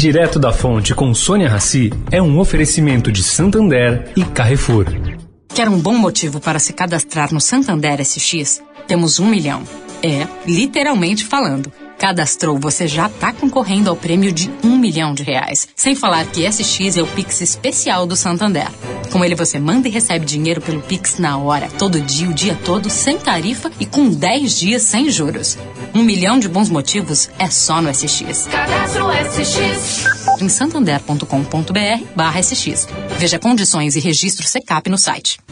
Direto da Fonte com Sônia Rassi é um oferecimento de Santander e Carrefour. Quer um bom motivo para se cadastrar no Santander SX? Temos um milhão. É, literalmente falando. Cadastrou, você já está concorrendo ao prêmio de um milhão de reais. Sem falar que SX é o Pix especial do Santander. Com ele você manda e recebe dinheiro pelo Pix na hora, todo dia, o dia todo, sem tarifa e com 10 dias sem juros. Um milhão de bons motivos é só no SX. Cadastro SX. Em santander.com.br barra SX. Veja condições e registro SECAP no site.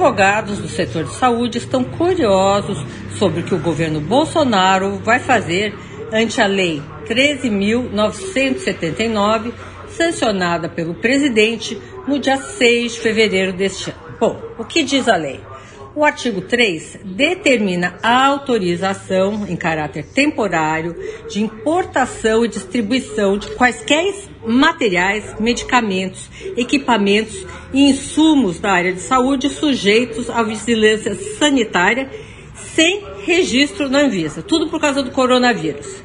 Advogados do setor de saúde estão curiosos sobre o que o governo Bolsonaro vai fazer ante a Lei 13.979, sancionada pelo presidente no dia 6 de fevereiro deste ano. Bom, o que diz a lei? O artigo 3 determina a autorização em caráter temporário de importação e distribuição de quaisquer materiais, medicamentos, equipamentos e insumos da área de saúde sujeitos à vigilância sanitária sem registro na Anvisa. Tudo por causa do coronavírus.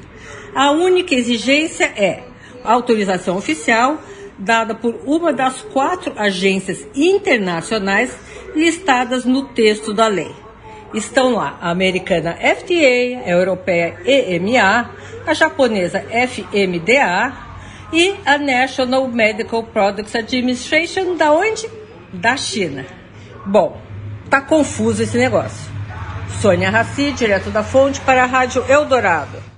A única exigência é autorização oficial dada por uma das quatro agências internacionais listadas no texto da lei. Estão lá a americana FDA, a europeia EMA, a japonesa FMDA e a National Medical Products Administration, da onde? Da China. Bom, tá confuso esse negócio. Sônia Raci, direto da fonte para a Rádio Eldorado.